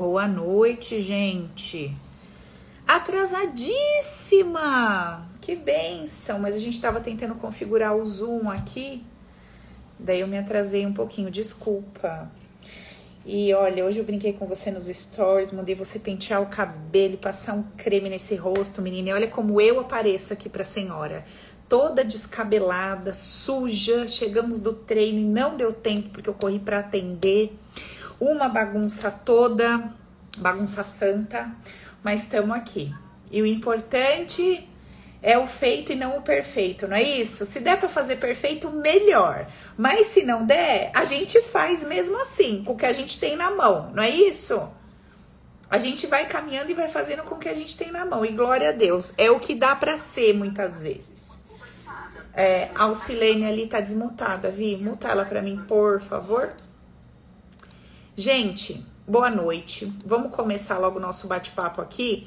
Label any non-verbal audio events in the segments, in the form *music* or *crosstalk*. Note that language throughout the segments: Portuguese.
Boa noite, gente. Atrasadíssima! Que benção! Mas a gente estava tentando configurar o Zoom aqui, daí eu me atrasei um pouquinho, desculpa. E olha, hoje eu brinquei com você nos stories, mandei você pentear o cabelo, passar um creme nesse rosto, menina. E olha como eu apareço aqui pra senhora. Toda descabelada, suja. Chegamos do treino e não deu tempo porque eu corri para atender. Uma bagunça toda, bagunça santa, mas estamos aqui. E o importante é o feito e não o perfeito, não é isso? Se der para fazer perfeito, melhor. Mas se não der, a gente faz mesmo assim, com o que a gente tem na mão, não é isso? A gente vai caminhando e vai fazendo com o que a gente tem na mão. E glória a Deus, é o que dá para ser muitas vezes. É, a Alcilene ali tá desmutada, Vi. Muta ela para mim, por favor. Gente, boa noite. Vamos começar logo o nosso bate-papo aqui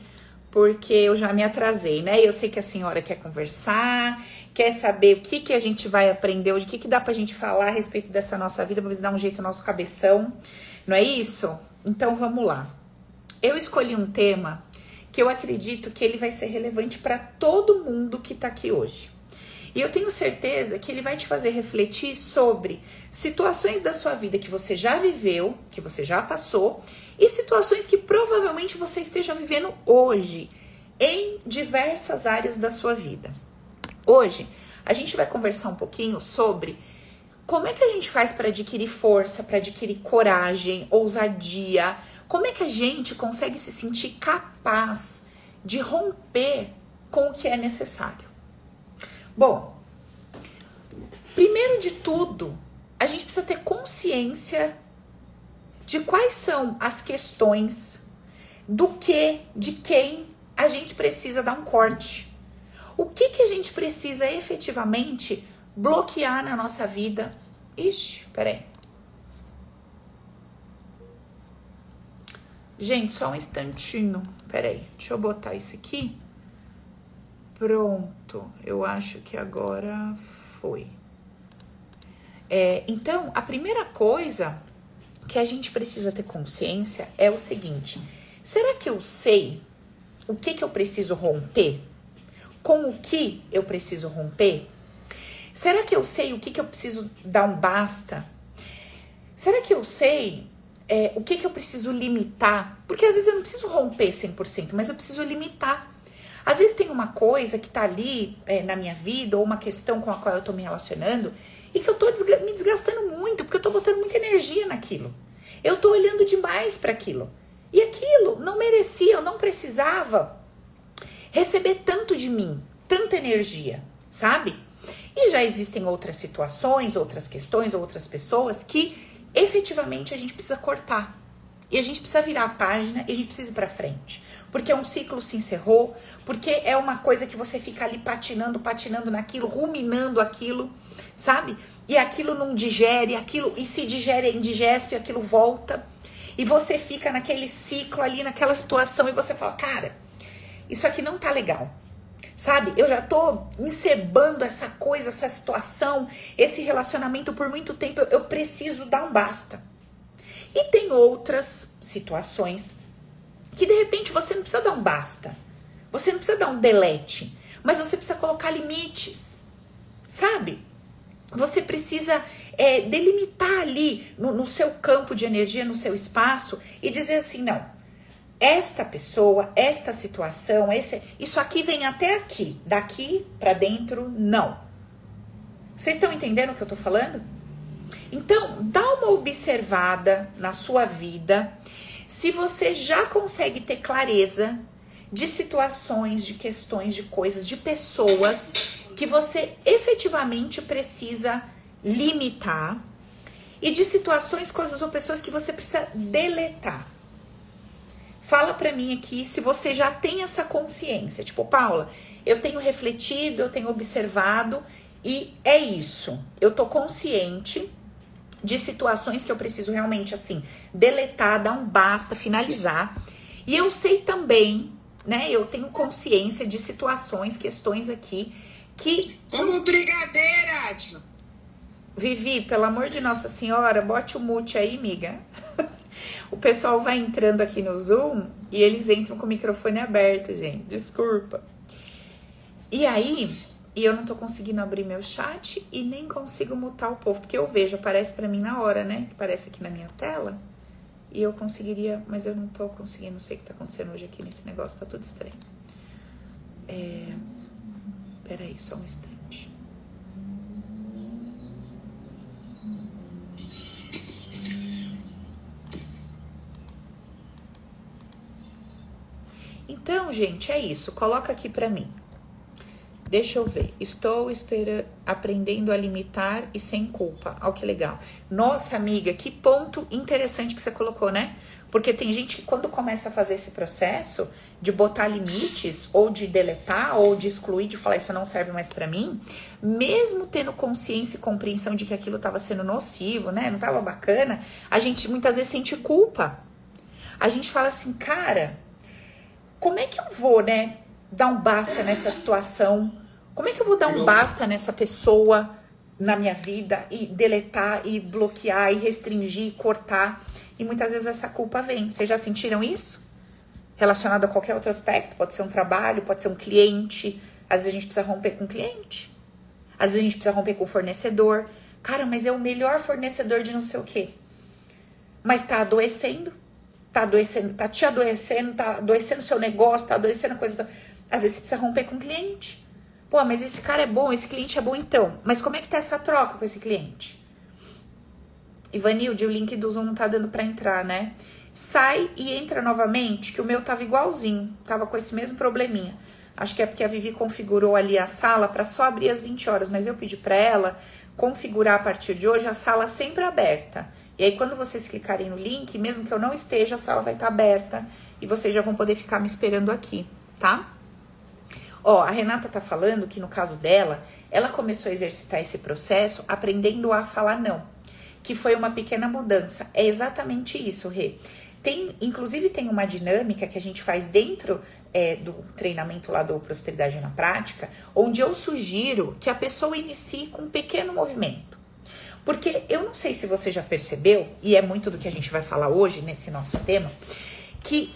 porque eu já me atrasei, né? Eu sei que a senhora quer conversar, quer saber o que, que a gente vai aprender hoje, o que, que dá pra gente falar a respeito dessa nossa vida, pra ver se dá um jeito no nosso cabeção, não é isso? Então vamos lá. Eu escolhi um tema que eu acredito que ele vai ser relevante para todo mundo que tá aqui hoje. E eu tenho certeza que ele vai te fazer refletir sobre situações da sua vida que você já viveu, que você já passou e situações que provavelmente você esteja vivendo hoje em diversas áreas da sua vida. Hoje a gente vai conversar um pouquinho sobre como é que a gente faz para adquirir força, para adquirir coragem, ousadia, como é que a gente consegue se sentir capaz de romper com o que é necessário. Bom, primeiro de tudo, a gente precisa ter consciência de quais são as questões do que, de quem a gente precisa dar um corte. O que, que a gente precisa efetivamente bloquear na nossa vida? Ixi, peraí. Gente, só um instantinho. Peraí, deixa eu botar isso aqui. Pronto, eu acho que agora foi. É, então, a primeira coisa que a gente precisa ter consciência é o seguinte: será que eu sei o que, que eu preciso romper? Com o que eu preciso romper? Será que eu sei o que, que eu preciso dar um basta? Será que eu sei é, o que, que eu preciso limitar? Porque às vezes eu não preciso romper 100%, mas eu preciso limitar. Às vezes tem uma coisa que tá ali é, na minha vida, ou uma questão com a qual eu tô me relacionando, e que eu tô me desgastando muito, porque eu tô botando muita energia naquilo. Eu tô olhando demais para aquilo. E aquilo não merecia, eu não precisava receber tanto de mim, tanta energia, sabe? E já existem outras situações, outras questões, outras pessoas que efetivamente a gente precisa cortar. E a gente precisa virar a página e a gente precisa ir para frente. Porque um ciclo se encerrou, porque é uma coisa que você fica ali patinando, patinando naquilo, ruminando aquilo sabe? E aquilo não digere, aquilo e se digere é indigesto e aquilo volta. E você fica naquele ciclo ali, naquela situação e você fala: "Cara, isso aqui não tá legal". Sabe? Eu já tô encebando essa coisa, essa situação, esse relacionamento por muito tempo, eu, eu preciso dar um basta. E tem outras situações que de repente você não precisa dar um basta. Você não precisa dar um delete, mas você precisa colocar limites. Sabe? Você precisa é, delimitar ali no, no seu campo de energia, no seu espaço e dizer assim: não, esta pessoa, esta situação, esse, isso aqui vem até aqui, daqui para dentro, não. Vocês estão entendendo o que eu tô falando? Então, dá uma observada na sua vida se você já consegue ter clareza de situações, de questões, de coisas, de pessoas que você efetivamente precisa limitar e de situações, coisas ou pessoas que você precisa deletar. Fala para mim aqui se você já tem essa consciência. Tipo, Paula, eu tenho refletido, eu tenho observado e é isso. Eu tô consciente de situações que eu preciso realmente assim deletar, dar um basta, finalizar. E eu sei também, né? Eu tenho consciência de situações, questões aqui que. Como brigadeira, Atila. Vivi, pelo amor de Nossa Senhora, bote o mute aí, miga. O pessoal vai entrando aqui no Zoom e eles entram com o microfone aberto, gente. Desculpa. E aí, e eu não tô conseguindo abrir meu chat e nem consigo mutar o povo, porque eu vejo, aparece para mim na hora, né? Aparece aqui na minha tela. E eu conseguiria, mas eu não tô conseguindo, não sei o que tá acontecendo hoje aqui nesse negócio, tá tudo estranho. É... Peraí, só um instante. Então, gente, é isso. Coloca aqui para mim. Deixa eu ver. Estou aprendendo a limitar e sem culpa. Olha que legal. Nossa, amiga, que ponto interessante que você colocou, né? Porque tem gente que quando começa a fazer esse processo de botar limites, ou de deletar, ou de excluir, de falar isso não serve mais para mim, mesmo tendo consciência e compreensão de que aquilo estava sendo nocivo, né? Não estava bacana, a gente muitas vezes sente culpa. A gente fala assim, cara, como é que eu vou, né, dar um basta nessa situação? Como é que eu vou dar um basta nessa pessoa na minha vida e deletar e bloquear e restringir, e cortar? E muitas vezes essa culpa vem. Vocês já sentiram isso? Relacionado a qualquer outro aspecto, pode ser um trabalho, pode ser um cliente. Às vezes a gente precisa romper com o cliente. Às vezes a gente precisa romper com o fornecedor. Cara, mas é o melhor fornecedor de não sei o quê. Mas tá adoecendo. Tá adoecendo, tá te adoecendo, tá adoecendo seu negócio, tá adoecendo a coisa. Às vezes você precisa romper com o cliente. Pô, mas esse cara é bom, esse cliente é bom então. Mas como é que tá essa troca com esse cliente? Ivanilde, o link do Zoom não tá dando para entrar, né? Sai e entra novamente, que o meu tava igualzinho, tava com esse mesmo probleminha. Acho que é porque a Vivi configurou ali a sala para só abrir às 20 horas, mas eu pedi para ela configurar a partir de hoje a sala sempre aberta. E aí quando vocês clicarem no link, mesmo que eu não esteja, a sala vai estar tá aberta e vocês já vão poder ficar me esperando aqui, tá? Ó, a Renata tá falando que no caso dela, ela começou a exercitar esse processo aprendendo a falar não, que foi uma pequena mudança. É exatamente isso, Rê. Tem, inclusive, tem uma dinâmica que a gente faz dentro é, do treinamento lá do Prosperidade na Prática, onde eu sugiro que a pessoa inicie com um pequeno movimento. Porque eu não sei se você já percebeu, e é muito do que a gente vai falar hoje nesse nosso tema, que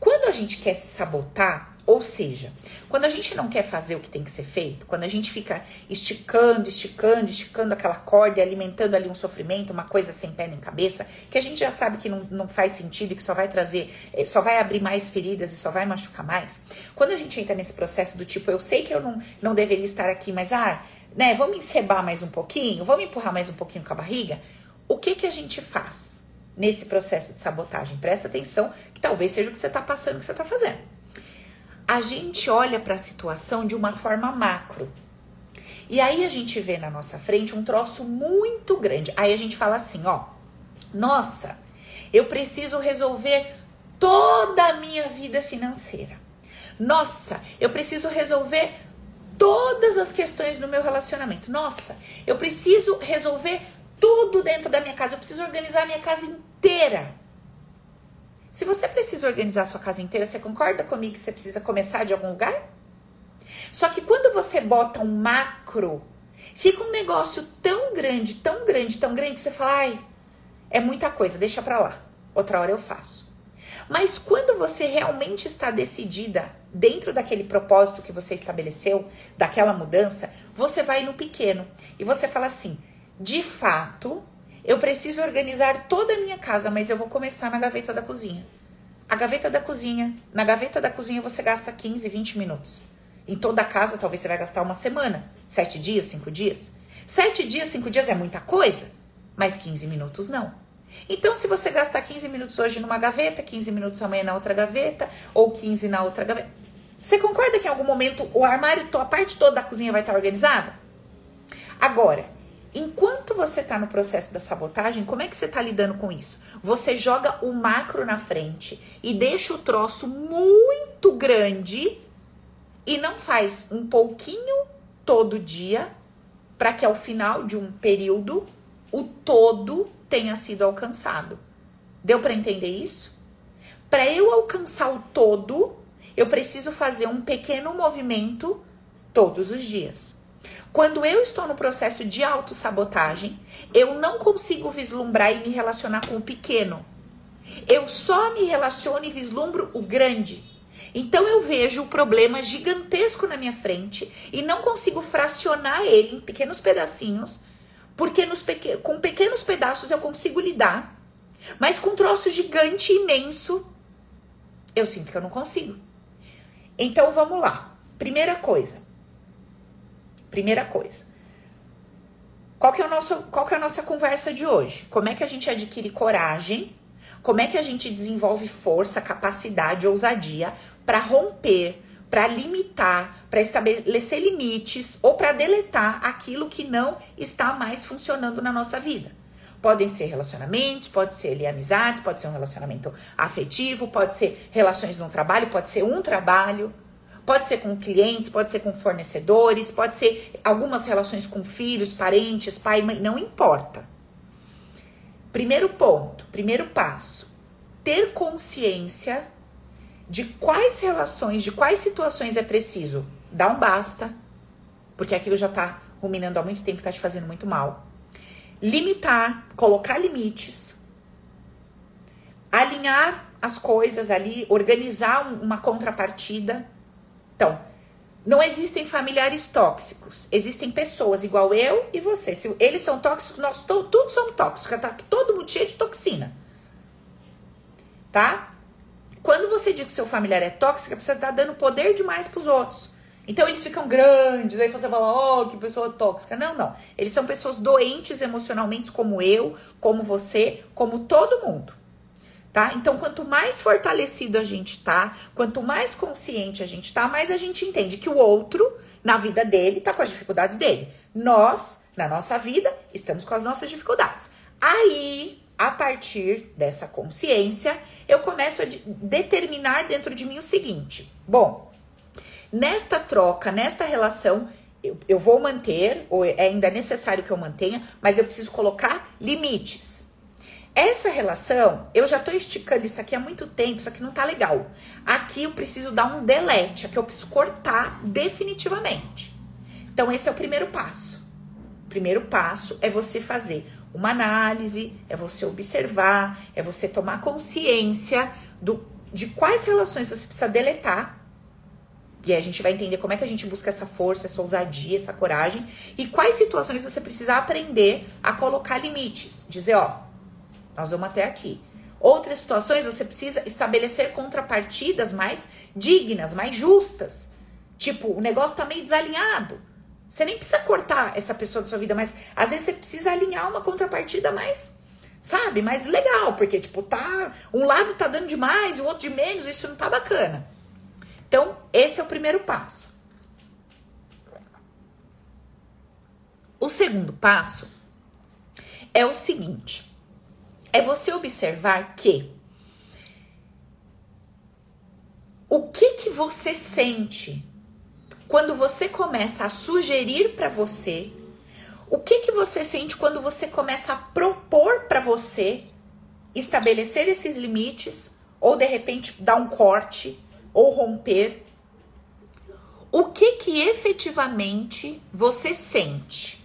quando a gente quer se sabotar, ou seja, quando a gente não quer fazer o que tem que ser feito, quando a gente fica esticando, esticando, esticando aquela corda e alimentando ali um sofrimento, uma coisa sem pé nem cabeça, que a gente já sabe que não, não faz sentido e que só vai trazer, eh, só vai abrir mais feridas e só vai machucar mais. Quando a gente entra nesse processo do tipo, eu sei que eu não, não deveria estar aqui, mas ah, né, vamos encebar mais um pouquinho, vamos empurrar mais um pouquinho com a barriga, o que que a gente faz nesse processo de sabotagem? Presta atenção que talvez seja o que você está passando, o que você está fazendo a gente olha para a situação de uma forma macro. E aí a gente vê na nossa frente um troço muito grande. Aí a gente fala assim, ó, nossa, eu preciso resolver toda a minha vida financeira. Nossa, eu preciso resolver todas as questões do meu relacionamento. Nossa, eu preciso resolver tudo dentro da minha casa. Eu preciso organizar a minha casa inteira. Se você precisa organizar sua casa inteira, você concorda comigo que você precisa começar de algum lugar? Só que quando você bota um macro, fica um negócio tão grande, tão grande, tão grande que você fala, ai, é muita coisa, deixa pra lá. Outra hora eu faço. Mas quando você realmente está decidida dentro daquele propósito que você estabeleceu, daquela mudança, você vai no pequeno e você fala assim: de fato, eu preciso organizar toda a minha casa, mas eu vou começar na gaveta da cozinha. A gaveta da cozinha, na gaveta da cozinha você gasta 15, 20 minutos. Em toda a casa, talvez você vai gastar uma semana, sete dias, cinco dias. Sete dias, cinco dias é muita coisa, mas 15 minutos não. Então, se você gastar 15 minutos hoje numa gaveta, 15 minutos amanhã na outra gaveta, ou 15 na outra gaveta, você concorda que em algum momento o armário, a parte toda da cozinha vai estar organizada? Agora, Enquanto você está no processo da sabotagem, como é que você está lidando com isso? Você joga o macro na frente e deixa o troço muito grande e não faz um pouquinho todo dia para que ao final de um período o todo tenha sido alcançado. Deu para entender isso? Para eu alcançar o todo, eu preciso fazer um pequeno movimento todos os dias. Quando eu estou no processo de autossabotagem, eu não consigo vislumbrar e me relacionar com o pequeno. Eu só me relaciono e vislumbro o grande. Então eu vejo o problema gigantesco na minha frente e não consigo fracionar ele em pequenos pedacinhos, porque pequ com pequenos pedaços eu consigo lidar, mas com um troço gigante imenso eu sinto que eu não consigo. Então vamos lá. Primeira coisa. Primeira coisa. Qual que, é o nosso, qual que é a nossa conversa de hoje? Como é que a gente adquire coragem? Como é que a gente desenvolve força, capacidade, ousadia para romper, para limitar, para estabelecer limites ou para deletar aquilo que não está mais funcionando na nossa vida? Podem ser relacionamentos, pode ser ali, amizades, pode ser um relacionamento afetivo, pode ser relações no trabalho, pode ser um trabalho, pode ser com clientes, pode ser com fornecedores, pode ser algumas relações com filhos, parentes, pai, mãe, não importa. Primeiro ponto, primeiro passo, ter consciência de quais relações, de quais situações é preciso dar um basta, porque aquilo já tá ruminando há muito tempo, tá te fazendo muito mal limitar, colocar limites, alinhar as coisas ali, organizar uma contrapartida. Então, não existem familiares tóxicos, existem pessoas igual eu e você. Se eles são tóxicos, nós to, todos somos tóxicos, tá todo mundo cheio de toxina. Tá? Quando você diz que seu familiar é tóxico, você tá dando poder demais pros outros. Então eles ficam grandes, aí você fala, oh, que pessoa tóxica. Não, não. Eles são pessoas doentes emocionalmente, como eu, como você, como todo mundo. Tá? Então, quanto mais fortalecido a gente tá, quanto mais consciente a gente tá, mais a gente entende que o outro, na vida dele, tá com as dificuldades dele. Nós, na nossa vida, estamos com as nossas dificuldades. Aí, a partir dessa consciência, eu começo a determinar dentro de mim o seguinte: bom, Nesta troca, nesta relação, eu, eu vou manter, ou é ainda necessário que eu mantenha, mas eu preciso colocar limites. Essa relação, eu já tô esticando isso aqui há muito tempo, isso aqui não tá legal. Aqui eu preciso dar um delete, aqui eu preciso cortar definitivamente. Então, esse é o primeiro passo. O primeiro passo é você fazer uma análise, é você observar, é você tomar consciência do, de quais relações você precisa deletar e aí a gente vai entender como é que a gente busca essa força, essa ousadia, essa coragem e quais situações você precisa aprender a colocar limites. Dizer, ó, nós vamos até aqui. Outras situações você precisa estabelecer contrapartidas mais dignas, mais justas. Tipo, o negócio tá meio desalinhado. Você nem precisa cortar essa pessoa da sua vida, mas às vezes você precisa alinhar uma contrapartida mais, sabe, mais legal, porque tipo, tá, um lado tá dando demais e o outro de menos, isso não tá bacana. Então, esse é o primeiro passo. O segundo passo é o seguinte: é você observar que o que que você sente quando você começa a sugerir para você, o que que você sente quando você começa a propor para você estabelecer esses limites ou de repente dar um corte ou romper, o que que efetivamente você sente?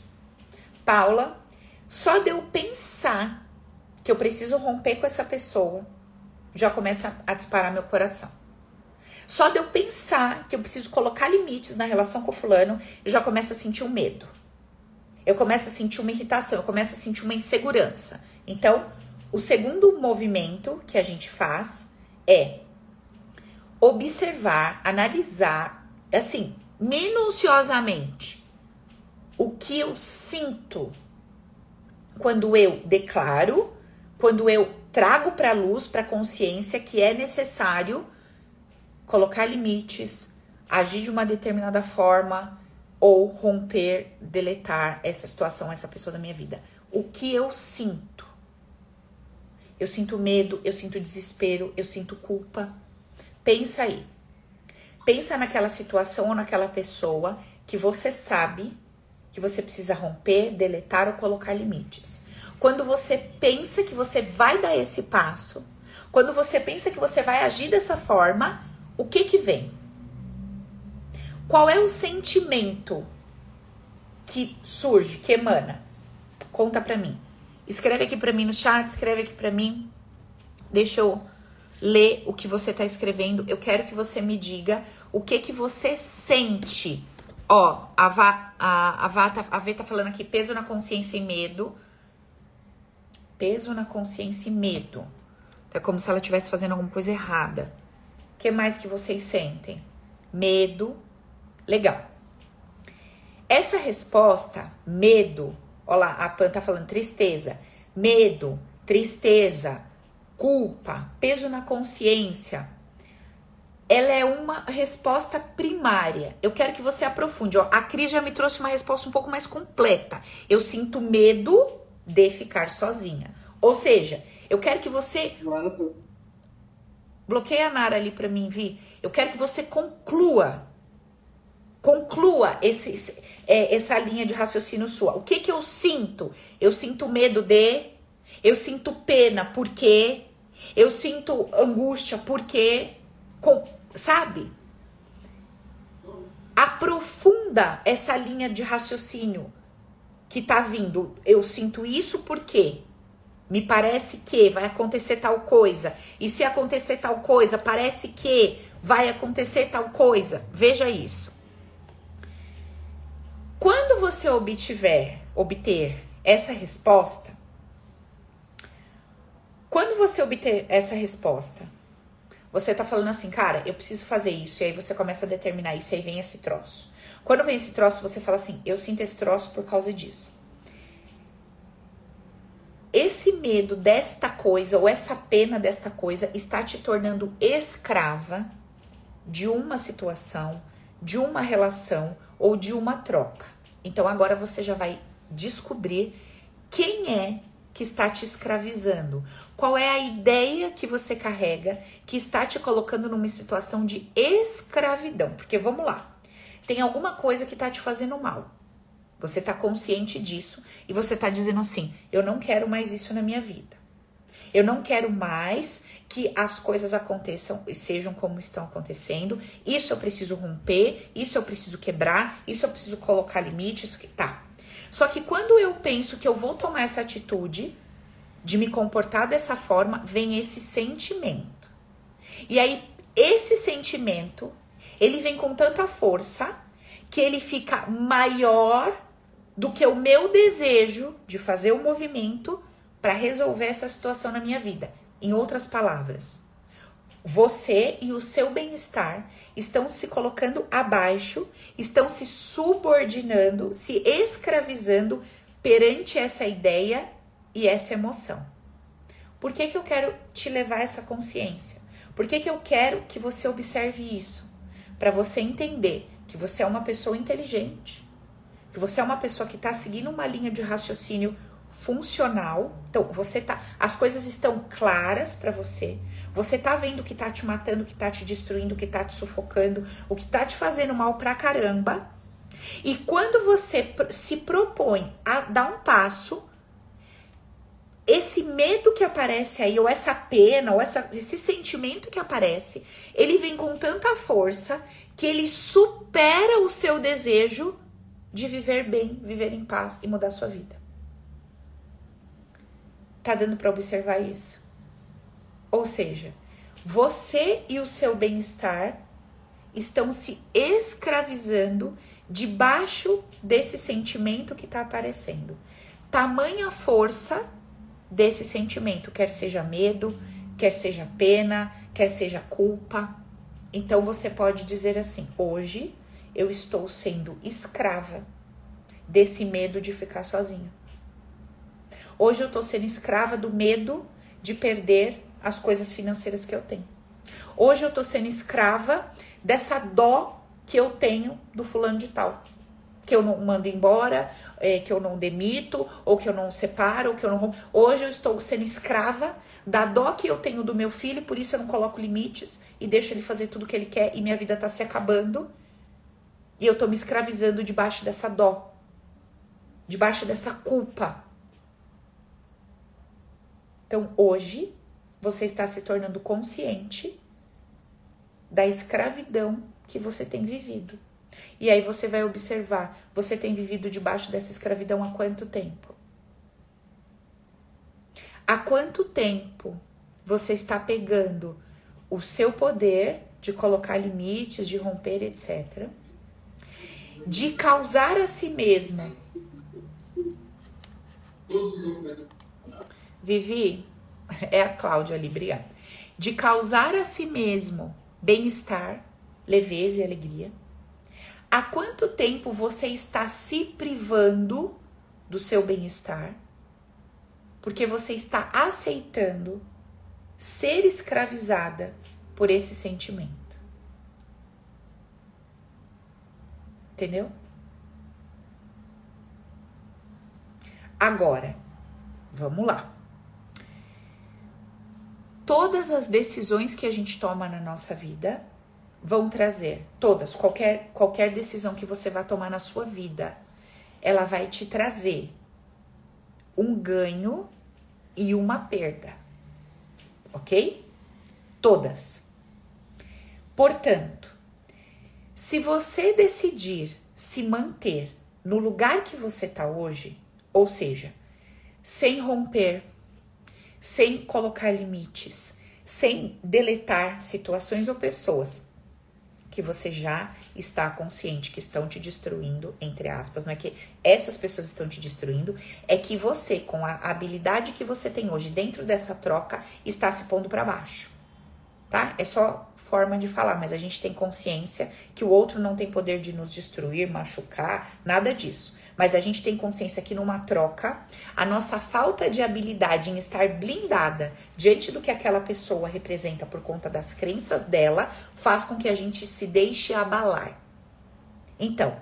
Paula, só de eu pensar que eu preciso romper com essa pessoa, já começa a disparar meu coração. Só de eu pensar que eu preciso colocar limites na relação com o fulano, eu já começo a sentir um medo. Eu começo a sentir uma irritação, eu começo a sentir uma insegurança. Então, o segundo movimento que a gente faz é observar, analisar, assim, minuciosamente o que eu sinto quando eu declaro, quando eu trago para a luz, para a consciência que é necessário colocar limites, agir de uma determinada forma ou romper, deletar essa situação, essa pessoa da minha vida. O que eu sinto? Eu sinto medo, eu sinto desespero, eu sinto culpa. Pensa aí. Pensa naquela situação ou naquela pessoa que você sabe que você precisa romper, deletar ou colocar limites. Quando você pensa que você vai dar esse passo, quando você pensa que você vai agir dessa forma, o que que vem? Qual é o sentimento que surge, que emana? Conta pra mim. Escreve aqui pra mim no chat, escreve aqui pra mim. Deixa eu ler o que você está escrevendo. Eu quero que você me diga o que que você sente. Ó, a Vá, a, a, Vá tá, a Vê tá falando aqui, peso na consciência e medo. Peso na consciência e medo. É como se ela estivesse fazendo alguma coisa errada. O que mais que vocês sentem? Medo. Legal. Essa resposta, medo, ó lá, a Pan tá falando tristeza. Medo, tristeza, culpa, peso na consciência, ela é uma resposta primária. Eu quero que você aprofunde. Ó, a Cris já me trouxe uma resposta um pouco mais completa. Eu sinto medo de ficar sozinha. Ou seja, eu quero que você. Bloqueia a Nara ali para mim, Vi. Eu quero que você conclua. Conclua esse, é, essa linha de raciocínio sua. O que que eu sinto? Eu sinto medo de. Eu sinto pena porque. Eu sinto angústia porque. Com, sabe? Aprofunda essa linha de raciocínio que tá vindo. Eu sinto isso porque me parece que vai acontecer tal coisa. E se acontecer tal coisa, parece que vai acontecer tal coisa. Veja isso. Quando você obtiver, obter essa resposta, quando você obter essa resposta, você tá falando assim, cara, eu preciso fazer isso. E aí você começa a determinar isso. E aí vem esse troço. Quando vem esse troço, você fala assim, eu sinto esse troço por causa disso. Esse medo desta coisa, ou essa pena desta coisa, está te tornando escrava de uma situação, de uma relação ou de uma troca. Então agora você já vai descobrir quem é que está te escravizando? Qual é a ideia que você carrega que está te colocando numa situação de escravidão? Porque vamos lá, tem alguma coisa que está te fazendo mal. Você está consciente disso e você está dizendo assim: eu não quero mais isso na minha vida. Eu não quero mais que as coisas aconteçam e sejam como estão acontecendo. Isso eu preciso romper, isso eu preciso quebrar, isso eu preciso colocar limites. Tá, só que quando eu penso que eu vou tomar essa atitude de me comportar dessa forma, vem esse sentimento. E aí esse sentimento, ele vem com tanta força que ele fica maior do que o meu desejo de fazer o movimento para resolver essa situação na minha vida. Em outras palavras, você e o seu bem-estar estão se colocando abaixo, estão se subordinando, se escravizando perante essa ideia e essa emoção. Por que, que eu quero te levar essa consciência? Por que, que eu quero que você observe isso? Para você entender que você é uma pessoa inteligente, que você é uma pessoa que está seguindo uma linha de raciocínio funcional. Então, você tá, as coisas estão claras para você. Você tá vendo o que tá te matando, o que tá te destruindo, o que tá te sufocando, o que tá te fazendo mal pra caramba. E quando você se propõe a dar um passo, esse medo que aparece aí, ou essa pena, ou essa, esse sentimento que aparece, ele vem com tanta força que ele supera o seu desejo de viver bem, viver em paz e mudar sua vida. Tá dando para observar isso? Ou seja, você e o seu bem-estar estão se escravizando debaixo desse sentimento que está aparecendo. Tamanha força desse sentimento, quer seja medo, quer seja pena, quer seja culpa. Então você pode dizer assim: hoje eu estou sendo escrava desse medo de ficar sozinha. Hoje eu estou sendo escrava do medo de perder as coisas financeiras que eu tenho. Hoje eu estou sendo escrava dessa dó que eu tenho do fulano de tal. Que eu não mando embora, é, que eu não demito, ou que eu não separo, ou que eu não. Hoje eu estou sendo escrava da dó que eu tenho do meu filho, por isso eu não coloco limites e deixo ele fazer tudo o que ele quer e minha vida está se acabando. E eu estou me escravizando debaixo dessa dó, debaixo dessa culpa. Então, hoje, você está se tornando consciente da escravidão que você tem vivido. E aí você vai observar, você tem vivido debaixo dessa escravidão há quanto tempo? Há quanto tempo você está pegando o seu poder de colocar limites, de romper, etc. De causar a si mesma. Vivi, *laughs* é a Cláudia ali, obrigada. De causar a si mesmo bem-estar, leveza e alegria. Há quanto tempo você está se privando do seu bem-estar? Porque você está aceitando ser escravizada por esse sentimento. Entendeu? Agora, vamos lá. Todas as decisões que a gente toma na nossa vida vão trazer, todas, qualquer, qualquer decisão que você vai tomar na sua vida, ela vai te trazer um ganho e uma perda. Ok? Todas. Portanto, se você decidir se manter no lugar que você está hoje, ou seja, sem romper, sem colocar limites, sem deletar situações ou pessoas que você já está consciente que estão te destruindo, entre aspas, não é que essas pessoas estão te destruindo, é que você, com a habilidade que você tem hoje dentro dessa troca, está se pondo para baixo tá? É só forma de falar, mas a gente tem consciência que o outro não tem poder de nos destruir, machucar, nada disso. Mas a gente tem consciência que numa troca, a nossa falta de habilidade em estar blindada diante do que aquela pessoa representa por conta das crenças dela, faz com que a gente se deixe abalar. Então,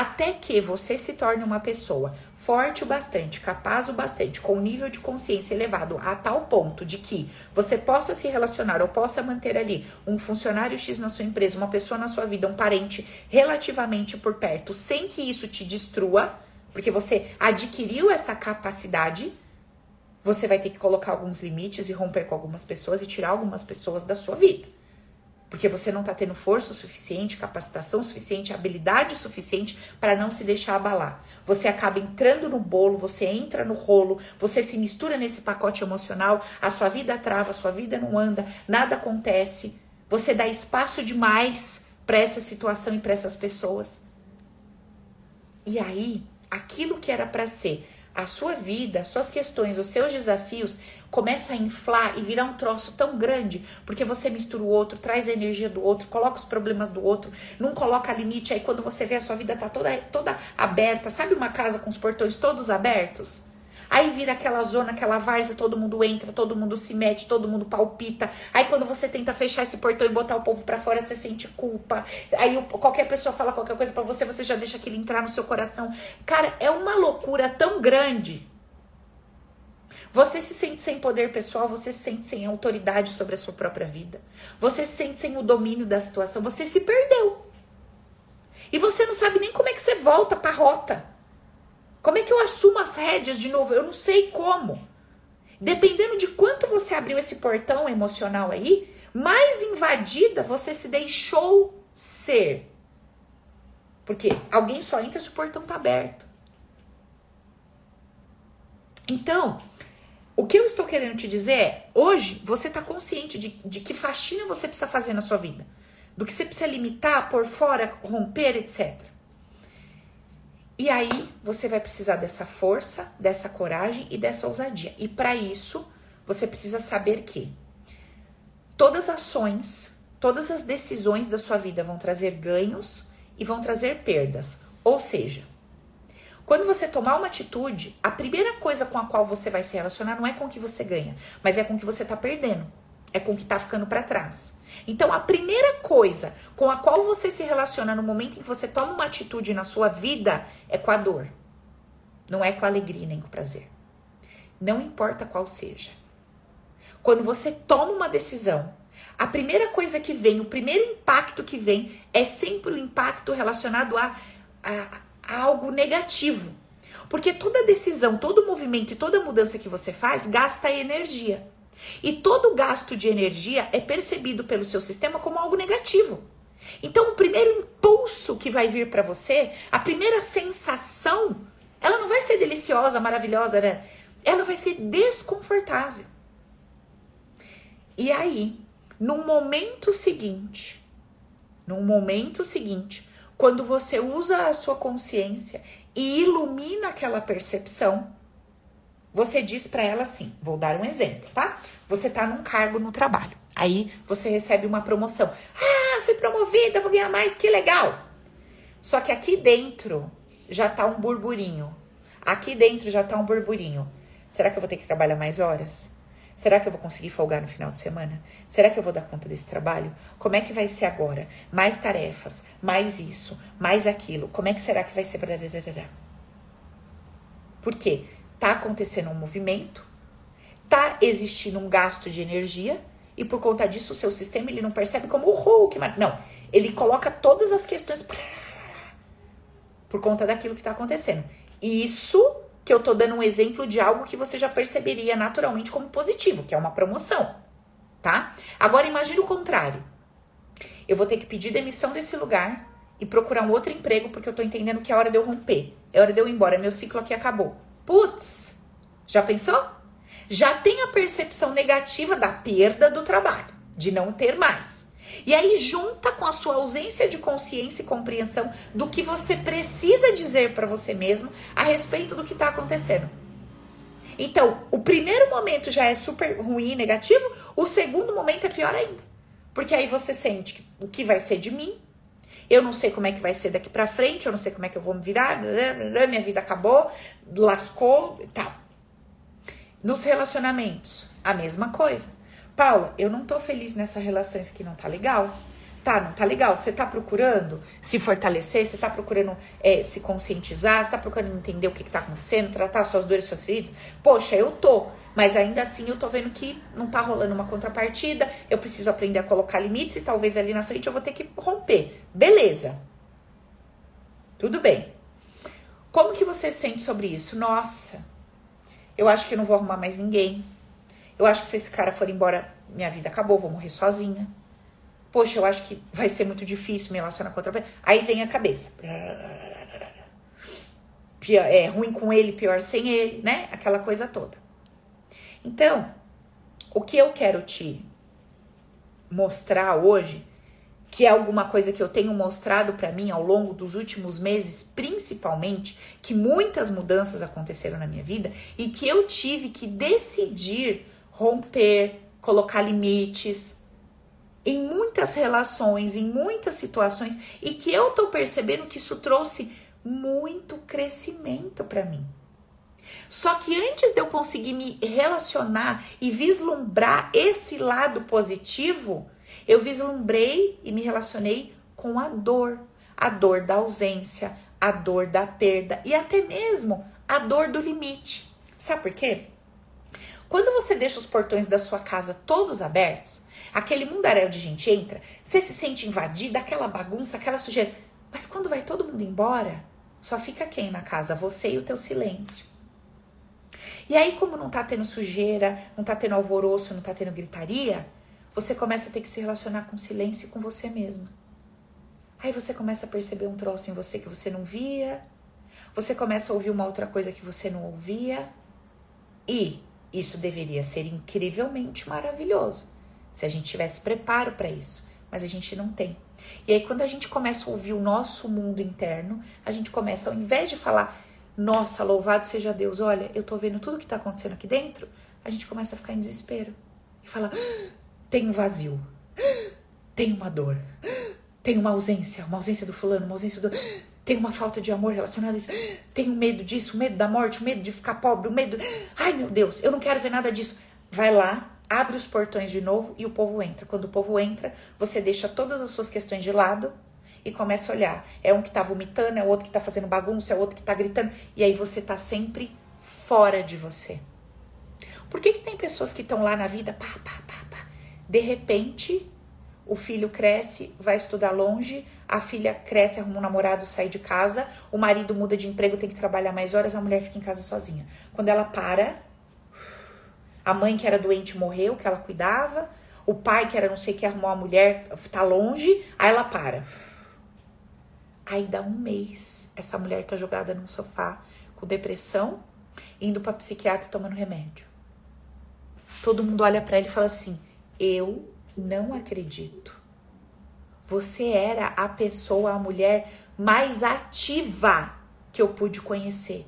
até que você se torne uma pessoa forte o bastante, capaz o bastante, com um nível de consciência elevado a tal ponto de que você possa se relacionar ou possa manter ali um funcionário X na sua empresa, uma pessoa na sua vida, um parente relativamente por perto, sem que isso te destrua, porque você adquiriu esta capacidade, você vai ter que colocar alguns limites e romper com algumas pessoas e tirar algumas pessoas da sua vida porque você não está tendo força suficiente, capacitação suficiente, habilidade suficiente para não se deixar abalar. Você acaba entrando no bolo, você entra no rolo, você se mistura nesse pacote emocional, a sua vida trava, a sua vida não anda, nada acontece. Você dá espaço demais para essa situação e para essas pessoas. E aí, aquilo que era para ser a sua vida, suas questões, os seus desafios começa a inflar e virar um troço tão grande, porque você mistura o outro, traz a energia do outro, coloca os problemas do outro, não coloca limite, aí quando você vê a sua vida tá toda toda aberta, sabe uma casa com os portões todos abertos? Aí vira aquela zona, aquela várzea, todo mundo entra, todo mundo se mete, todo mundo palpita. Aí quando você tenta fechar esse portão e botar o povo para fora, você sente culpa. Aí qualquer pessoa fala qualquer coisa para você, você já deixa aquilo entrar no seu coração. Cara, é uma loucura tão grande. Você se sente sem poder pessoal, você se sente sem autoridade sobre a sua própria vida. Você se sente sem o domínio da situação, você se perdeu. E você não sabe nem como é que você volta para rota. Como é que eu assumo as rédeas de novo? Eu não sei como. Dependendo de quanto você abriu esse portão emocional aí, mais invadida você se deixou ser. Porque alguém só entra se o portão tá aberto. Então, o que eu estou querendo te dizer é: hoje você está consciente de, de que faxina você precisa fazer na sua vida, do que você precisa limitar, por fora, romper, etc. E aí você vai precisar dessa força, dessa coragem e dessa ousadia. E para isso, você precisa saber que todas as ações, todas as decisões da sua vida vão trazer ganhos e vão trazer perdas. Ou seja, quando você tomar uma atitude, a primeira coisa com a qual você vai se relacionar não é com o que você ganha, mas é com o que você está perdendo, é com o que está ficando para trás. Então, a primeira coisa com a qual você se relaciona no momento em que você toma uma atitude na sua vida é com a dor. Não é com a alegria nem com o prazer. Não importa qual seja. Quando você toma uma decisão, a primeira coisa que vem, o primeiro impacto que vem é sempre o impacto relacionado a, a, a algo negativo. Porque toda decisão, todo movimento e toda mudança que você faz gasta energia. E todo gasto de energia é percebido pelo seu sistema como algo negativo. Então, o primeiro impulso que vai vir para você, a primeira sensação, ela não vai ser deliciosa, maravilhosa, né? Ela vai ser desconfortável. E aí, no momento seguinte, no momento seguinte, quando você usa a sua consciência e ilumina aquela percepção, você diz para ela assim: vou dar um exemplo, tá? Você tá num cargo no trabalho. Aí você recebe uma promoção. Ah, fui promovida, vou ganhar mais, que legal. Só que aqui dentro já tá um burburinho. Aqui dentro já tá um burburinho. Será que eu vou ter que trabalhar mais horas? Será que eu vou conseguir folgar no final de semana? Será que eu vou dar conta desse trabalho? Como é que vai ser agora? Mais tarefas, mais isso, mais aquilo. Como é que será que vai ser? Por quê? Tá acontecendo um movimento, tá existindo um gasto de energia e por conta disso o seu sistema ele não percebe como uhul, que mar... não, ele coloca todas as questões *laughs* por conta daquilo que está acontecendo. Isso que eu tô dando um exemplo de algo que você já perceberia naturalmente como positivo, que é uma promoção, tá? Agora imagine o contrário. Eu vou ter que pedir demissão desse lugar e procurar um outro emprego porque eu tô entendendo que é hora de eu romper, é hora de eu ir embora, meu ciclo aqui acabou. Putz, já pensou? Já tem a percepção negativa da perda do trabalho, de não ter mais. E aí junta com a sua ausência de consciência e compreensão do que você precisa dizer para você mesmo a respeito do que está acontecendo. Então, o primeiro momento já é super ruim e negativo, o segundo momento é pior ainda. Porque aí você sente o que vai ser de mim, eu não sei como é que vai ser daqui para frente, eu não sei como é que eu vou me virar, minha vida acabou, lascou e tal. Nos relacionamentos, a mesma coisa. Paula, eu não tô feliz nessa relação, isso aqui não tá legal. Tá, não tá legal. Você tá procurando se fortalecer, você tá procurando é, se conscientizar, você tá procurando entender o que, que tá acontecendo, tratar suas dores, suas feridas. Poxa, eu tô. Mas ainda assim eu tô vendo que não tá rolando uma contrapartida. Eu preciso aprender a colocar limites e talvez ali na frente eu vou ter que romper. Beleza. Tudo bem. Como que você sente sobre isso? Nossa, eu acho que não vou arrumar mais ninguém. Eu acho que se esse cara for embora, minha vida acabou, vou morrer sozinha. Poxa, eu acho que vai ser muito difícil me relacionar com outra pessoa. Aí vem a cabeça. Pior, é ruim com ele, pior sem ele, né? Aquela coisa toda. Então, o que eu quero te mostrar hoje, que é alguma coisa que eu tenho mostrado para mim ao longo dos últimos meses, principalmente, que muitas mudanças aconteceram na minha vida e que eu tive que decidir romper, colocar limites em muitas relações, em muitas situações e que eu tô percebendo que isso trouxe muito crescimento para mim. Só que antes de eu conseguir me relacionar e vislumbrar esse lado positivo, eu vislumbrei e me relacionei com a dor, a dor da ausência, a dor da perda e até mesmo a dor do limite. Sabe por quê? Quando você deixa os portões da sua casa todos abertos, aquele mundaréu de gente entra, você se sente invadido, aquela bagunça, aquela sujeira. Mas quando vai todo mundo embora, só fica quem na casa? Você e o teu silêncio. E aí, como não tá tendo sujeira, não tá tendo alvoroço, não tá tendo gritaria, você começa a ter que se relacionar com silêncio e com você mesma. Aí você começa a perceber um troço em você que você não via, você começa a ouvir uma outra coisa que você não ouvia, e isso deveria ser incrivelmente maravilhoso se a gente tivesse preparo para isso, mas a gente não tem. E aí, quando a gente começa a ouvir o nosso mundo interno, a gente começa, ao invés de falar, nossa, louvado seja Deus, olha, eu tô vendo tudo que tá acontecendo aqui dentro, a gente começa a ficar em desespero e fala, ah, tem um vazio, tem uma dor, tem uma ausência, uma ausência do fulano, uma ausência do tem uma falta de amor relacionada a isso, tenho medo disso, medo da morte, medo de ficar pobre, o medo. Ai meu Deus, eu não quero ver nada disso. Vai lá, abre os portões de novo e o povo entra. Quando o povo entra, você deixa todas as suas questões de lado e começa a olhar. É um que tá vomitando, é outro que tá fazendo bagunça, é outro que tá gritando. E aí você tá sempre fora de você. Por que, que tem pessoas que estão lá na vida, pá, pá. De repente, o filho cresce, vai estudar longe, a filha cresce, arruma um namorado, sai de casa, o marido muda de emprego, tem que trabalhar mais horas, a mulher fica em casa sozinha. Quando ela para, a mãe que era doente morreu, que ela cuidava, o pai que era não sei que arrumou a mulher, tá longe, aí ela para. Aí dá um mês, essa mulher tá jogada num sofá com depressão, indo para psiquiatra tomando remédio. Todo mundo olha para ele e fala assim: Eu não acredito. Você era a pessoa, a mulher mais ativa que eu pude conhecer.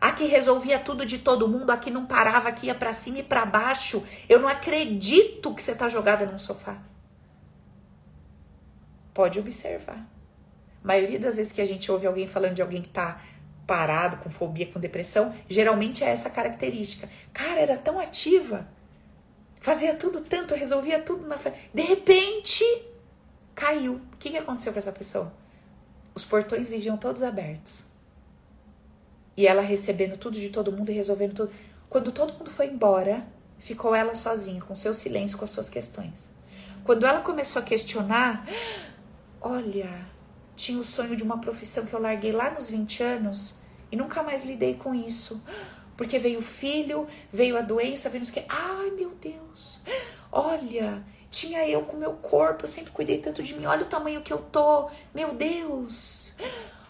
A que resolvia tudo de todo mundo, a que não parava, a que ia para cima e para baixo. Eu não acredito que você tá jogada num sofá. Pode observar. A maioria das vezes que a gente ouve alguém falando de alguém que tá parado, com fobia, com depressão, geralmente é essa característica. Cara, era tão ativa. Fazia tudo tanto, resolvia tudo na De repente, caiu. O que, que aconteceu com essa pessoa? Os portões viviam todos abertos. E ela recebendo tudo de todo mundo e resolvendo tudo. Quando todo mundo foi embora, ficou ela sozinha, com seu silêncio, com as suas questões. Quando ela começou a questionar, olha, tinha o sonho de uma profissão que eu larguei lá nos 20 anos e nunca mais lidei com isso. Porque veio o filho, veio a doença, veio não sei que. Ai, meu Deus. Olha, tinha eu com meu corpo, eu sempre cuidei tanto de mim. Olha o tamanho que eu tô. Meu Deus.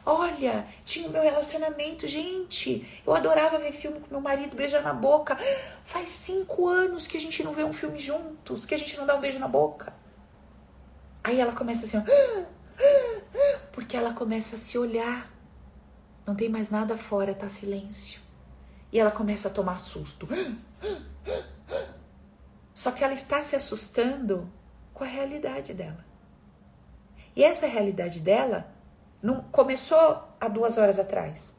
Olha, tinha o meu relacionamento, gente. Eu adorava ver filme com meu marido, beijar na boca. Faz cinco anos que a gente não vê um filme juntos, que a gente não dá um beijo na boca. Aí ela começa assim, ó. Porque ela começa a se olhar. Não tem mais nada fora, tá silêncio. E ela começa a tomar susto. Só que ela está se assustando com a realidade dela. E essa realidade dela não começou há duas horas atrás.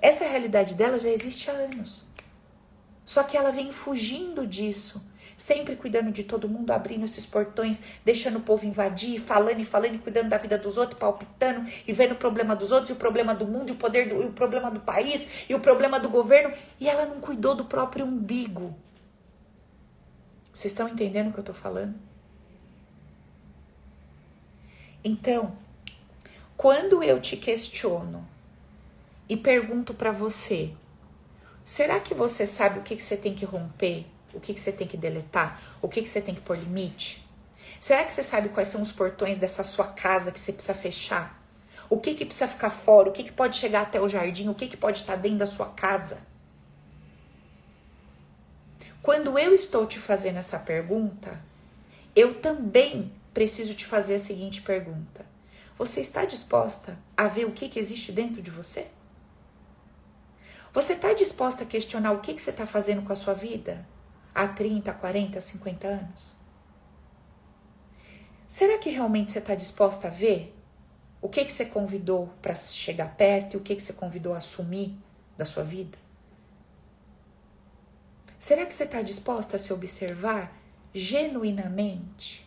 Essa realidade dela já existe há anos. Só que ela vem fugindo disso, sempre cuidando de todo mundo, abrindo esses portões, deixando o povo invadir, falando e falando e cuidando da vida dos outros, palpitando e vendo o problema dos outros, e o problema do mundo, e o poder do, e o problema do país, e o problema do governo, e ela não cuidou do próprio umbigo. Vocês estão entendendo o que eu estou falando? Então, quando eu te questiono e pergunto para você, será que você sabe o que, que você tem que romper? O que, que você tem que deletar? O que, que você tem que pôr limite? Será que você sabe quais são os portões dessa sua casa que você precisa fechar? O que, que precisa ficar fora? O que, que pode chegar até o jardim? O que, que pode estar dentro da sua casa? Quando eu estou te fazendo essa pergunta, eu também preciso te fazer a seguinte pergunta: Você está disposta a ver o que, que existe dentro de você? Você está disposta a questionar o que, que você está fazendo com a sua vida há 30, 40, 50 anos? Será que realmente você está disposta a ver o que, que você convidou para chegar perto e o que, que você convidou a assumir da sua vida? Será que você está disposta a se observar genuinamente?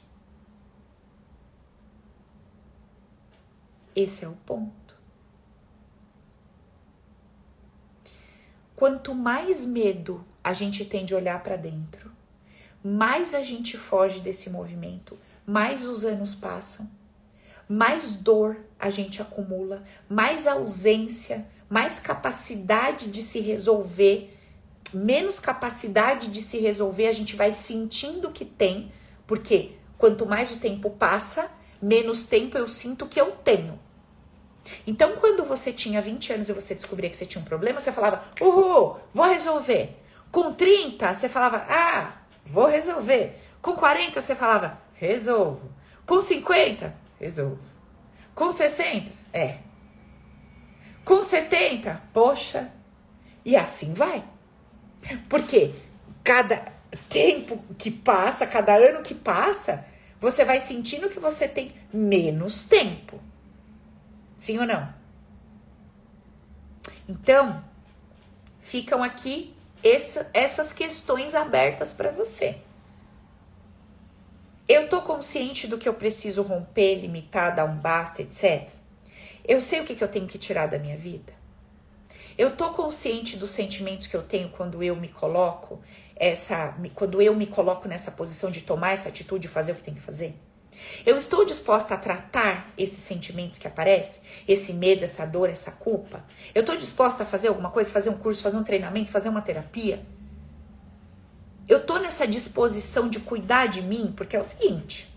Esse é o ponto. Quanto mais medo a gente tem de olhar para dentro, mais a gente foge desse movimento, mais os anos passam, mais dor a gente acumula, mais ausência, mais capacidade de se resolver menos capacidade de se resolver a gente vai sentindo que tem, porque quanto mais o tempo passa, menos tempo eu sinto que eu tenho. Então, quando você tinha 20 anos e você descobria que você tinha um problema, você falava, uhul, vou resolver. Com 30, você falava, ah, vou resolver. Com 40, você falava, resolvo. Com 50, resolvo. Com 60, é. Com 70, poxa. E assim vai. Porque cada tempo que passa, cada ano que passa, você vai sentindo que você tem menos tempo. Sim ou não? Então, ficam aqui essa, essas questões abertas para você. Eu tô consciente do que eu preciso romper, limitar, dar um basta, etc. Eu sei o que, que eu tenho que tirar da minha vida. Eu tô consciente dos sentimentos que eu tenho quando eu me coloco essa, quando eu me coloco nessa posição de tomar essa atitude, fazer o que tem que fazer. Eu estou disposta a tratar esses sentimentos que aparecem, esse medo, essa dor, essa culpa. Eu estou disposta a fazer alguma coisa, fazer um curso, fazer um treinamento, fazer uma terapia. Eu estou nessa disposição de cuidar de mim, porque é o seguinte.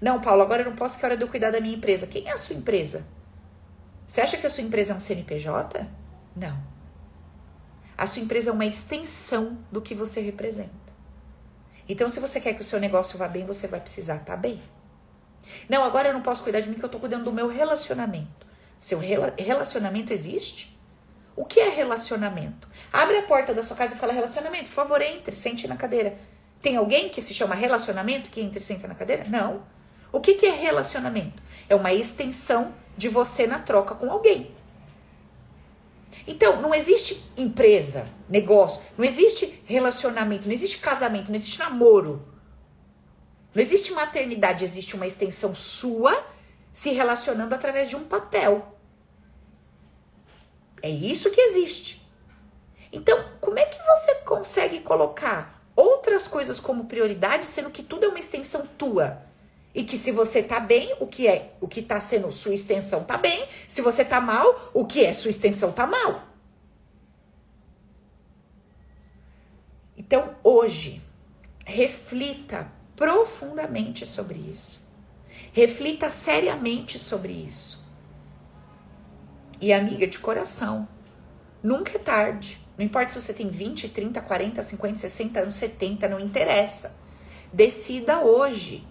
Não, Paulo, agora eu não posso que é hora de eu cuidar da minha empresa. Quem é a sua empresa? Você acha que a sua empresa é um CNPJ? Não. A sua empresa é uma extensão do que você representa. Então, se você quer que o seu negócio vá bem, você vai precisar estar tá bem. Não, agora eu não posso cuidar de mim que eu tô cuidando do meu relacionamento. Seu rela relacionamento existe? O que é relacionamento? Abre a porta da sua casa e fala relacionamento. Por favor, entre, sente na cadeira. Tem alguém que se chama relacionamento que entra e senta na cadeira? Não. O que, que é relacionamento? É uma extensão de você na troca com alguém. Então, não existe empresa, negócio, não existe relacionamento, não existe casamento, não existe namoro. Não existe maternidade, existe uma extensão sua se relacionando através de um papel. É isso que existe. Então, como é que você consegue colocar outras coisas como prioridade, sendo que tudo é uma extensão tua? E que se você tá bem, o que é o que tá sendo sua extensão tá bem. Se você tá mal, o que é sua extensão tá mal. Então, hoje, reflita profundamente sobre isso. Reflita seriamente sobre isso. E amiga de coração, nunca é tarde. Não importa se você tem 20, 30, 40, 50, 60 anos, 70, não interessa. Decida hoje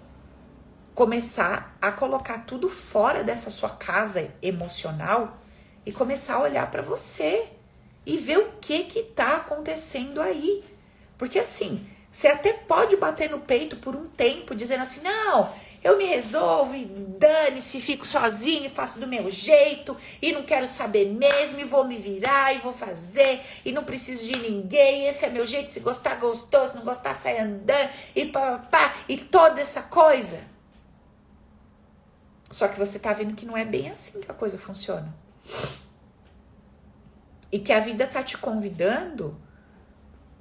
começar a colocar tudo fora dessa sua casa emocional e começar a olhar para você e ver o que que tá acontecendo aí. Porque assim, você até pode bater no peito por um tempo, dizendo assim: não, eu me resolvo e dane-se, fico sozinho e faço do meu jeito e não quero saber mesmo e vou me virar e vou fazer e não preciso de ninguém. Esse é meu jeito. Se gostar, gostou. Se não gostar, sai andando e pá, pá, pá e toda essa coisa. Só que você tá vendo que não é bem assim que a coisa funciona. E que a vida tá te convidando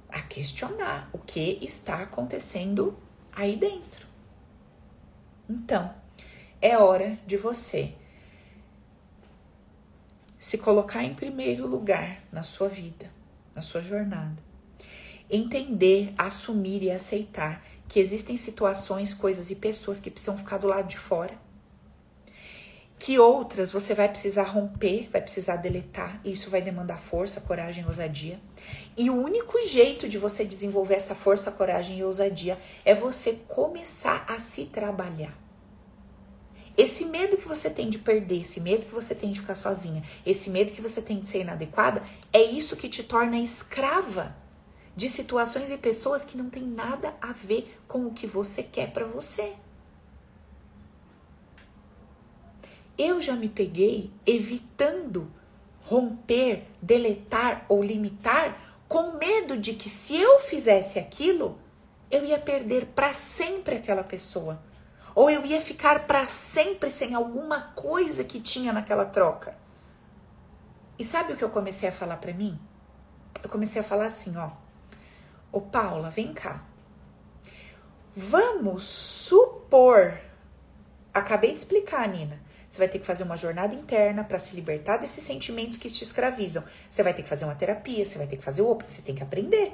a questionar o que está acontecendo aí dentro. Então, é hora de você se colocar em primeiro lugar na sua vida, na sua jornada. Entender, assumir e aceitar que existem situações, coisas e pessoas que precisam ficar do lado de fora que outras você vai precisar romper, vai precisar deletar, e isso vai demandar força, coragem e ousadia. E o único jeito de você desenvolver essa força, coragem e ousadia é você começar a se trabalhar. Esse medo que você tem de perder, esse medo que você tem de ficar sozinha, esse medo que você tem de ser inadequada, é isso que te torna escrava de situações e pessoas que não tem nada a ver com o que você quer para você. Eu já me peguei evitando romper, deletar ou limitar com medo de que se eu fizesse aquilo, eu ia perder para sempre aquela pessoa. Ou eu ia ficar para sempre sem alguma coisa que tinha naquela troca. E sabe o que eu comecei a falar para mim? Eu comecei a falar assim, ó. Ô Paula, vem cá. Vamos supor. Acabei de explicar, Nina. Você vai ter que fazer uma jornada interna para se libertar desses sentimentos que te escravizam. Você vai ter que fazer uma terapia, você vai ter que fazer o você tem que aprender.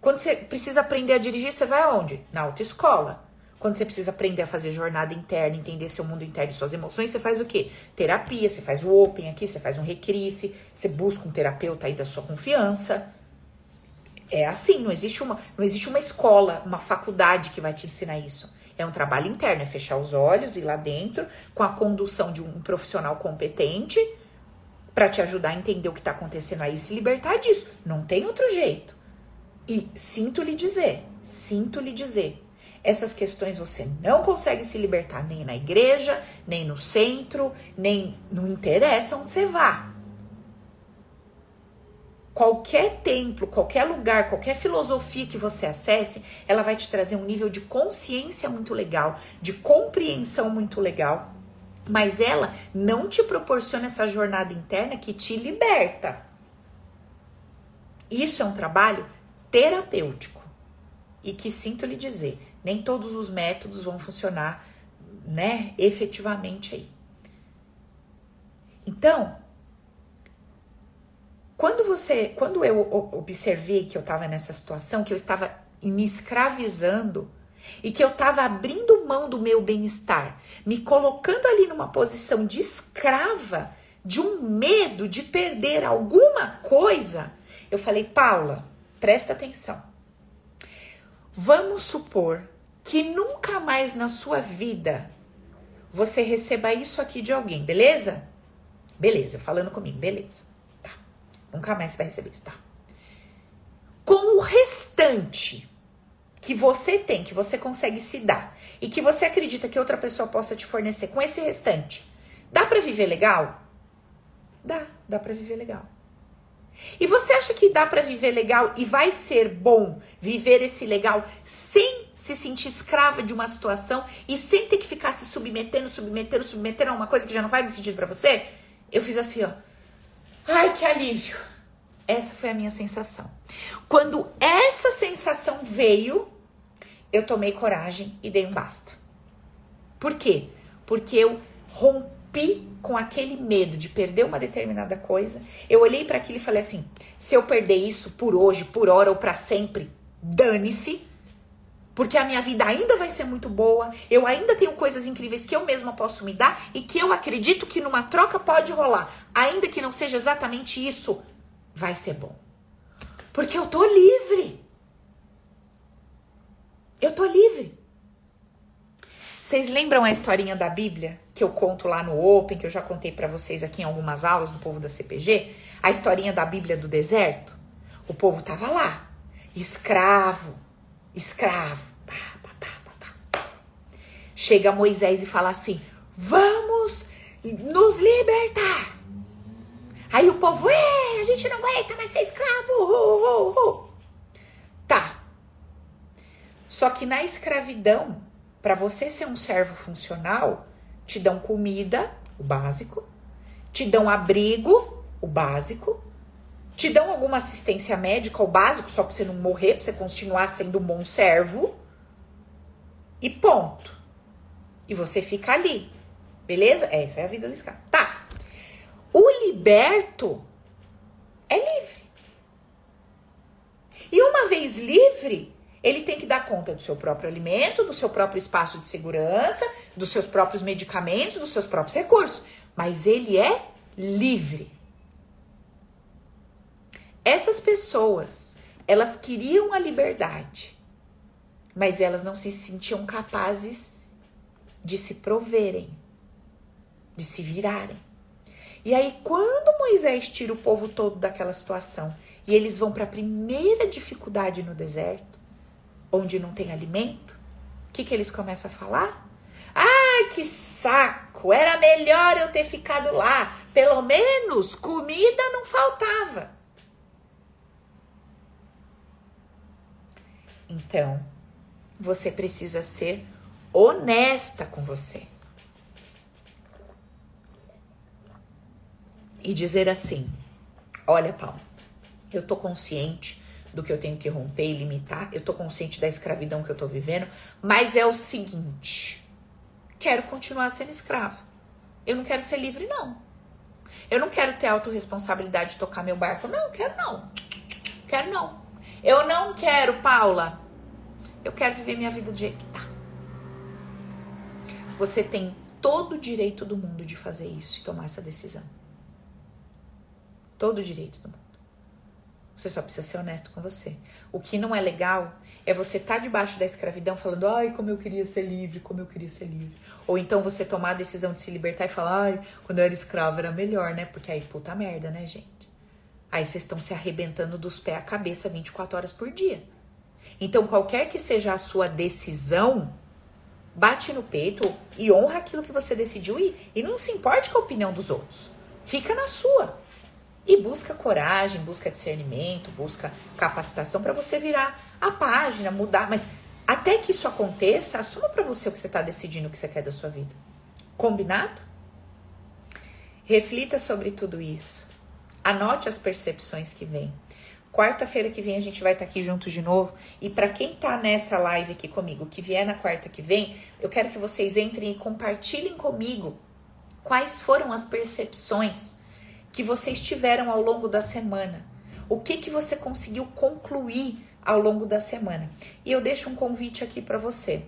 Quando você precisa aprender a dirigir, você vai aonde? Na autoescola. Quando você precisa aprender a fazer jornada interna, entender seu mundo interno e suas emoções, você faz o quê? Terapia, você faz o Open aqui, você faz um recrisse, você busca um terapeuta aí da sua confiança. É assim, não existe uma, não existe uma escola, uma faculdade que vai te ensinar isso. É um trabalho interno, é fechar os olhos e lá dentro com a condução de um profissional competente para te ajudar a entender o que está acontecendo aí e se libertar disso. Não tem outro jeito. E sinto lhe dizer, sinto lhe dizer, essas questões você não consegue se libertar nem na igreja, nem no centro, nem não interessa onde você vá qualquer templo, qualquer lugar, qualquer filosofia que você acesse, ela vai te trazer um nível de consciência muito legal, de compreensão muito legal, mas ela não te proporciona essa jornada interna que te liberta. Isso é um trabalho terapêutico e que sinto lhe dizer, nem todos os métodos vão funcionar, né, efetivamente aí. Então, quando você, quando eu observei que eu estava nessa situação, que eu estava me escravizando e que eu estava abrindo mão do meu bem-estar, me colocando ali numa posição de escrava, de um medo de perder alguma coisa, eu falei, Paula, presta atenção. Vamos supor que nunca mais na sua vida você receba isso aqui de alguém, beleza? Beleza, falando comigo, beleza. Nunca mais vai receber isso, tá? Com o restante que você tem, que você consegue se dar e que você acredita que outra pessoa possa te fornecer, com esse restante, dá para viver legal? Dá, dá para viver legal. E você acha que dá para viver legal e vai ser bom viver esse legal sem se sentir escrava de uma situação e sem ter que ficar se submetendo, submetendo, submetendo a uma coisa que já não faz sentido para você? Eu fiz assim, ó. Ai, que alívio. Essa foi a minha sensação. Quando essa sensação veio, eu tomei coragem e dei um basta. Por quê? Porque eu rompi com aquele medo de perder uma determinada coisa. Eu olhei para aquilo e falei assim: se eu perder isso por hoje, por hora ou para sempre, dane-se. Porque a minha vida ainda vai ser muito boa, eu ainda tenho coisas incríveis que eu mesma posso me dar e que eu acredito que numa troca pode rolar. Ainda que não seja exatamente isso, vai ser bom. Porque eu tô livre. Eu tô livre. Vocês lembram a historinha da Bíblia que eu conto lá no Open, que eu já contei para vocês aqui em algumas aulas do povo da CPG? A historinha da Bíblia do deserto? O povo tava lá, escravo, escravo. Pá, pá, pá, Chega Moisés e fala assim: "Vamos nos libertar". Aí o povo, é, a gente não aguenta mais ser escravo. Uh, uh, uh. Tá. Só que na escravidão, para você ser um servo funcional, te dão comida, o básico, te dão abrigo, o básico, te dão alguma assistência médica, o básico, só pra você não morrer, pra você continuar sendo um bom servo. E ponto. E você fica ali. Beleza? Essa é a vida do escravo. Tá. O liberto é livre. E uma vez livre, ele tem que dar conta do seu próprio alimento, do seu próprio espaço de segurança, dos seus próprios medicamentos, dos seus próprios recursos. Mas ele é livre. Essas pessoas, elas queriam a liberdade, mas elas não se sentiam capazes de se proverem, de se virarem. E aí, quando Moisés tira o povo todo daquela situação e eles vão para a primeira dificuldade no deserto, onde não tem alimento, o que, que eles começam a falar? Ah, que saco! Era melhor eu ter ficado lá. Pelo menos comida não faltava. Então, você precisa ser honesta com você. E dizer assim: Olha, Paulo, eu tô consciente do que eu tenho que romper e limitar. Eu tô consciente da escravidão que eu tô vivendo, mas é o seguinte: quero continuar sendo escravo. Eu não quero ser livre, não. Eu não quero ter autorresponsabilidade de tocar meu barco. Não, quero não. Quero não. Eu não quero, Paula. Eu quero viver minha vida do jeito que tá. Você tem todo o direito do mundo de fazer isso e tomar essa decisão. Todo o direito do mundo. Você só precisa ser honesto com você. O que não é legal é você estar tá debaixo da escravidão falando, ai, como eu queria ser livre, como eu queria ser livre. Ou então você tomar a decisão de se libertar e falar, ai, quando eu era escravo era melhor, né? Porque aí, puta merda, né, gente? Aí vocês estão se arrebentando dos pés à cabeça 24 horas por dia. Então, qualquer que seja a sua decisão, bate no peito e honra aquilo que você decidiu ir. E não se importe com a opinião dos outros. Fica na sua. E busca coragem, busca discernimento, busca capacitação para você virar a página, mudar. Mas até que isso aconteça, assuma para você o que você está decidindo o que você quer da sua vida. Combinado? Reflita sobre tudo isso. Anote as percepções que vêm. Quarta-feira que vem a gente vai estar tá aqui junto de novo. E para quem tá nessa live aqui comigo, que vier na quarta que vem, eu quero que vocês entrem e compartilhem comigo quais foram as percepções que vocês tiveram ao longo da semana. O que que você conseguiu concluir ao longo da semana? E eu deixo um convite aqui para você.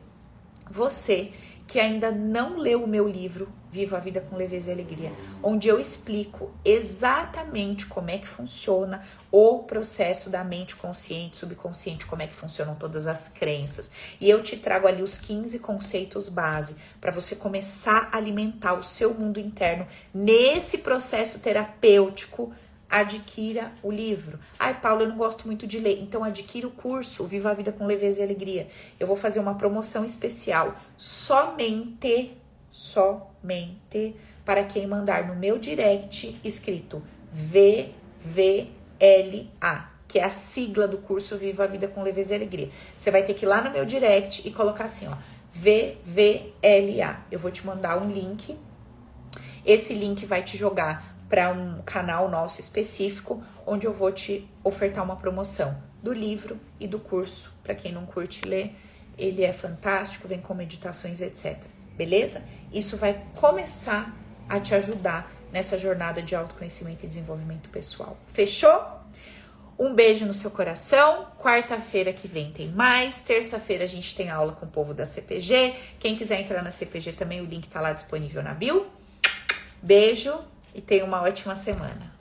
Você que ainda não leu o meu livro Viva a Vida com Leveza e Alegria, onde eu explico exatamente como é que funciona o processo da mente consciente, subconsciente, como é que funcionam todas as crenças. E eu te trago ali os 15 conceitos base para você começar a alimentar o seu mundo interno nesse processo terapêutico adquira o livro. Ai, Paulo, eu não gosto muito de ler. Então adquira o curso Viva a Vida com Leveza e Alegria. Eu vou fazer uma promoção especial somente somente para quem mandar no meu direct escrito VVLA, que é a sigla do curso Viva a Vida com Leveza e Alegria. Você vai ter que ir lá no meu direct e colocar assim, ó, VVLA. Eu vou te mandar um link. Esse link vai te jogar para um canal nosso específico, onde eu vou te ofertar uma promoção do livro e do curso. Para quem não curte ler, ele é fantástico, vem com meditações, etc beleza? Isso vai começar a te ajudar nessa jornada de autoconhecimento e desenvolvimento pessoal. Fechou? Um beijo no seu coração. Quarta-feira que vem tem mais. Terça-feira a gente tem aula com o povo da CPG. Quem quiser entrar na CPG também, o link tá lá disponível na bio. Beijo e tenha uma ótima semana.